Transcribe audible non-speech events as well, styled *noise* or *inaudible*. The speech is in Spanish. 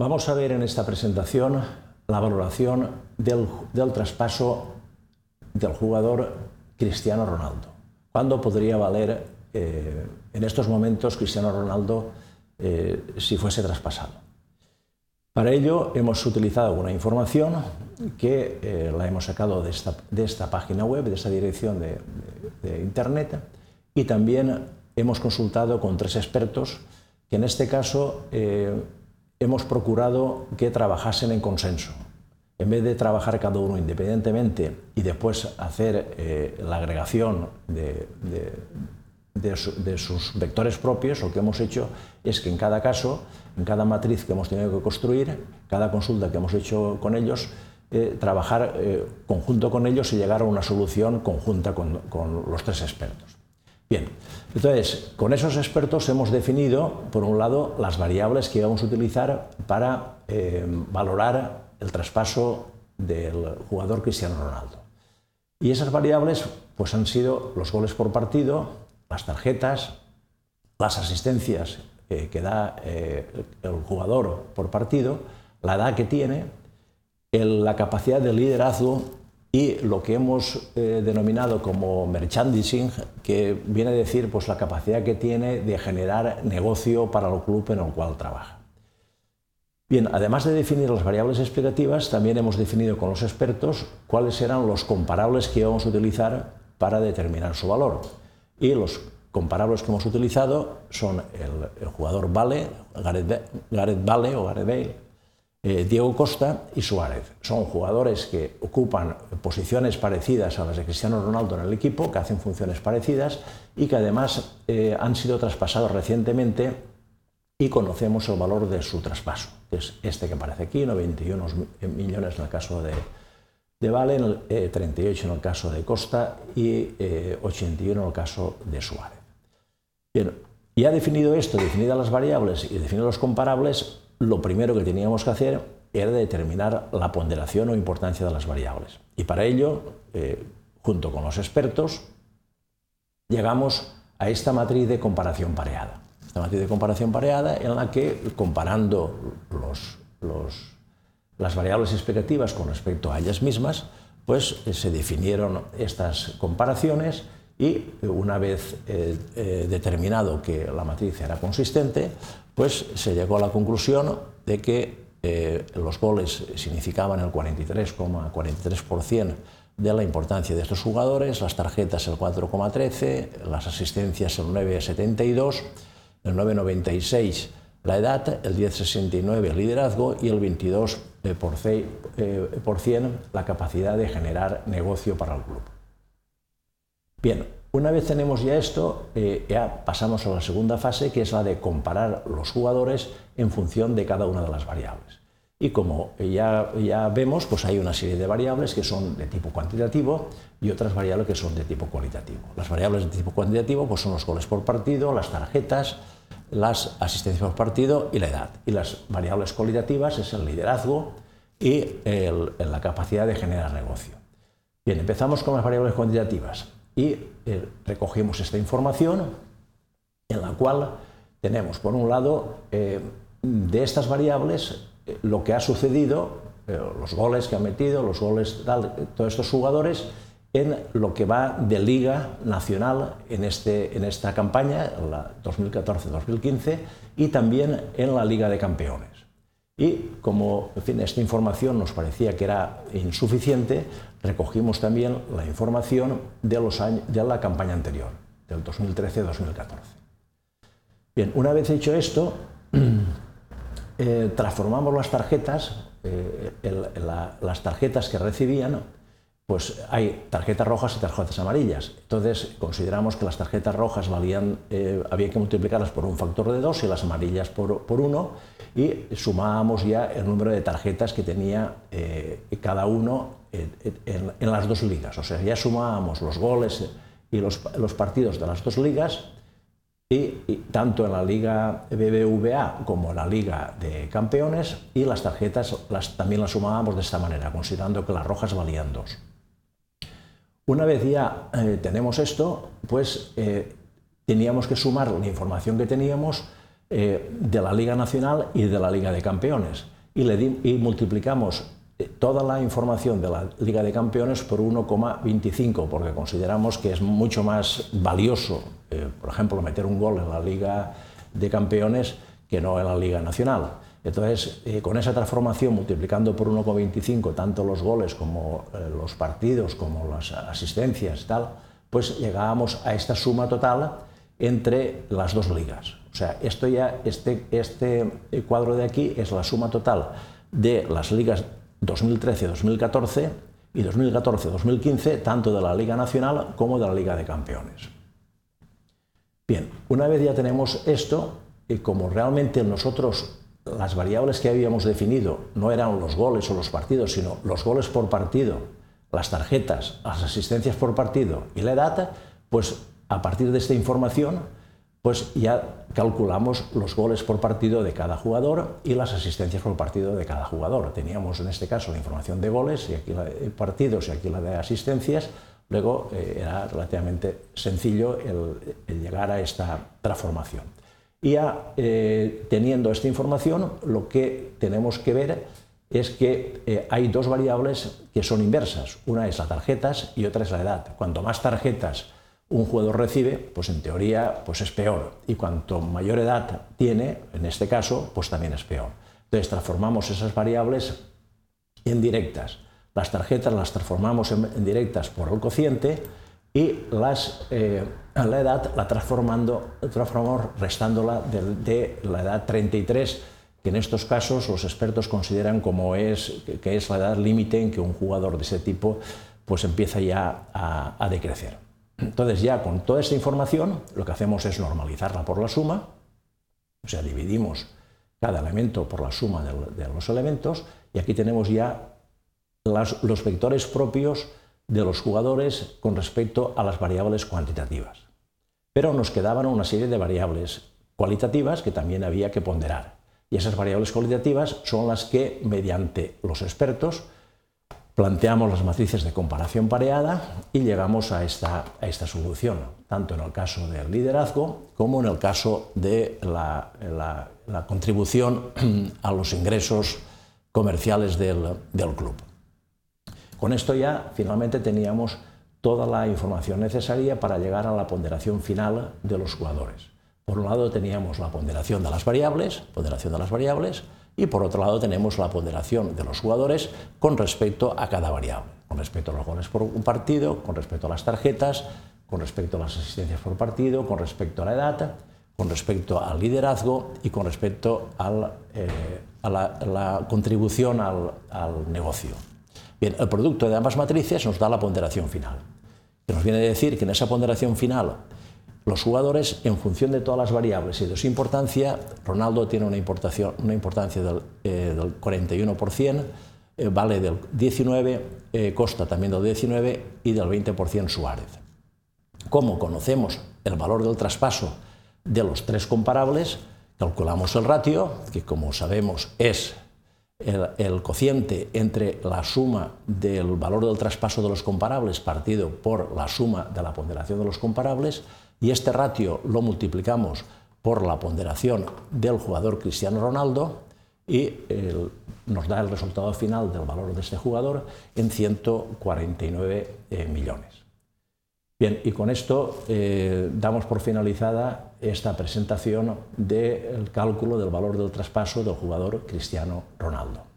Vamos a ver en esta presentación la valoración del, traspaso del jugador Cristiano Ronaldo. ¿Cuándo podría valer eh, en estos momentos Cristiano Ronaldo eh, si fuese traspasado? Para ello hemos utilizado una información que eh, la hemos sacado de esta, página web, de esta dirección de, Internet, y también hemos consultado con tres expertos que en este caso hemos procurado que trabajasen en consenso. En vez de trabajar cada uno independientemente y después hacer eh, la agregación de, sus vectores propios, lo que hemos hecho es que en cada caso, en cada matriz que hemos tenido que construir, cada consulta que hemos hecho con ellos, eh, trabajar eh, conjunto con ellos y llegar a una solución conjunta con, los tres expertos. Bien, entonces, con esos expertos hemos definido, por un lado, las variables que vamos a utilizar para eh, valorar el traspaso del jugador Cristiano Ronaldo. Y esas variables pues, han sido los goles por partido, las tarjetas, las asistencias eh, que da eh, el jugador por partido, la edad que tiene, la capacidad de liderazgo y lo que hemos eh, denominado como merchandising, que viene a decir pues, la capacidad que tiene de generar negocio para el club en el cual trabaja. Bien, además de definir las variables explicativas, también hemos definido con los expertos cuáles eran los comparables que íbamos a utilizar para determinar su valor. Y los comparables que hemos utilizado son el, jugador Vale, Gareth, Vale o Gareth Bale, eh, Diego Costa y Suárez. Son jugadores que ocupan posiciones parecidas a las de Cristiano Ronaldo en el equipo, que hacen funciones parecidas y que además eh, han sido traspasados recientemente y conocemos el valor de su traspaso, que es este que aparece aquí, 91 millones en el caso de, de Vale, 38 eh, en el caso de Costa y 81 eh, en el caso de Suárez. Bien, ya definido esto, definidas las variables y definidos los comparables, lo primero que teníamos que hacer era determinar la ponderación o importancia de las variables. Y para ello, eh, junto con los expertos, llegamos a esta matriz de comparación pareada. Esta matriz de comparación pareada en la que, comparando las variables expectativas con respecto a ellas mismas, pues eh, se definieron estas comparaciones y una vez eh, eh, determinado que la matriz era consistente, pues se llegó a la conclusión de que los goles significaban el 43,43% de la importancia de estos jugadores, las tarjetas el 4,13, las asistencias el 9,72, el 9,96 la edad, el 10,69 el liderazgo y el 22% eh, eh, por cien la capacidad de generar negocio para el club. Bien, una vez tenemos ya esto, eh, ya pasamos a la segunda fase, que es la de comparar los jugadores en función de cada una de las variables. Y como ya, ya vemos, pues hay una serie de variables que son de tipo cuantitativo y otras variables que son de tipo cualitativo. Las variables de tipo cuantitativo pues son los goles por partido, las tarjetas, las asistencias por partido y la edad. Y las variables cualitativas es el liderazgo y la capacidad de generar negocio. Bien, empezamos con las variables cuantitativas y eh, recogimos esta información en la cual tenemos, por un lado, eh, de estas variables eh, lo que ha sucedido, los goles que han metido, los goles, todos estos jugadores, en lo que va de Liga Nacional en, este, en esta campaña, la 2014-2015, y también en la Liga de Campeones. Y como en fin, esta información nos parecía que era insuficiente, recogimos también la información de, los años, de la campaña anterior, del 2013-2014. Bien, una vez hecho esto, *clears throat* eh, transformamos las tarjetas, eh, las tarjetas que recibían pues hay tarjetas rojas y tarjetas amarillas. Entonces consideramos que las tarjetas rojas valían, eh, había que multiplicarlas por un factor de dos y las amarillas por, uno y sumábamos ya el número de tarjetas que tenía cada uno en, las dos ligas. O sea, ya sumábamos los goles y los, partidos de las dos ligas y, tanto en la liga BBVA como en la liga de campeones y las tarjetas también las sumábamos de esta manera, considerando que las rojas valían dos. Una vez ya eh, tenemos esto, pues eh, teníamos que sumar la información que teníamos eh, de la Liga Nacional y de la Liga de Campeones. y, multiplicamos toda la información de la Liga de Campeones por 1,25, porque consideramos que es mucho más valioso, eh, por ejemplo, meter un gol en la Liga de Campeones que no en la Liga Nacional. Entonces, eh, con esa transformación, multiplicando por 1,25 tanto los goles como los partidos, como las asistencias, tal, pues llegábamos a esta suma total entre las dos ligas. O sea, esto ya, este, este cuadro de aquí es la suma total de las ligas 2013-2014 y 2014-2015, tanto de la Liga Nacional como de la Liga de Campeones. Bien, una vez ya tenemos esto, y como realmente nosotros las variables que habíamos definido no eran los goles o los partidos, sino los goles por partido, las tarjetas, las asistencias por partido y la edad, pues a partir de esta información pues ya calculamos los goles por partido de cada jugador y las asistencias por partido de cada jugador. Teníamos en este caso la información de goles y aquí la de partidos y aquí la de asistencias. Luego eh, era relativamente sencillo el, llegar a esta transformación. Y ya eh, teniendo esta información, lo que tenemos que ver es que eh, hay dos variables que son inversas. Una es las tarjetas y otra es la edad. Cuanto más tarjetas un jugador recibe, pues en teoría pues es peor. Y cuanto mayor edad tiene, en este caso, pues también es peor. Entonces transformamos esas variables en directas. Las tarjetas las transformamos en, directas por el cociente y las, eh, la edad la transformando, transformamos restándola de, de, la edad 33, que en estos casos los expertos consideran como es, que es la edad límite en que un jugador de ese tipo pues empieza ya a, a decrecer. Entonces ya con toda esta información lo que hacemos es normalizarla por la suma, o sea, dividimos cada elemento por la suma de, los elementos y aquí tenemos ya los vectores propios de los jugadores con respecto a las variables cuantitativas. Pero nos quedaban una serie de variables cualitativas que también había que ponderar. Y esas variables cualitativas son las que, mediante los expertos, planteamos las matrices de comparación pareada y llegamos a esta, a esta solución, tanto en el caso del liderazgo como en el caso de la, contribución *clears throat* a los ingresos comerciales del, del club. Con esto ya finalmente teníamos toda la información necesaria para llegar a la ponderación final de los jugadores. Por un lado teníamos la ponderación de las variables, ponderación de las variables, y por otro lado tenemos la ponderación de los jugadores con respecto a cada variable, con respecto a los goles por partido, con respecto a las tarjetas, con respecto a las asistencias por partido, con respecto a la edad, con respecto al liderazgo y con respecto eh, a la, contribución al, al, negocio. Bien, el producto de ambas matrices nos da la ponderación final, que nos viene a decir que en esa ponderación final los jugadores, en función de todas las variables y de su importancia, Ronaldo tiene una, una importancia del, 41%, eh, eh, vale del 19%, eh, Costa también del 19% y del 20% Suárez. Como conocemos el valor del traspaso de los tres comparables, calculamos el ratio, que como sabemos es el, cociente entre la suma del valor del traspaso de los comparables partido por la suma de la ponderación de los comparables, y este ratio lo multiplicamos por la ponderación del jugador Cristiano Ronaldo y nos da el resultado final del valor de este jugador en 149 eh, millones. Bien, y con esto eh, damos por finalizada esta presentación del cálculo del valor del traspaso del jugador Cristiano Ronaldo.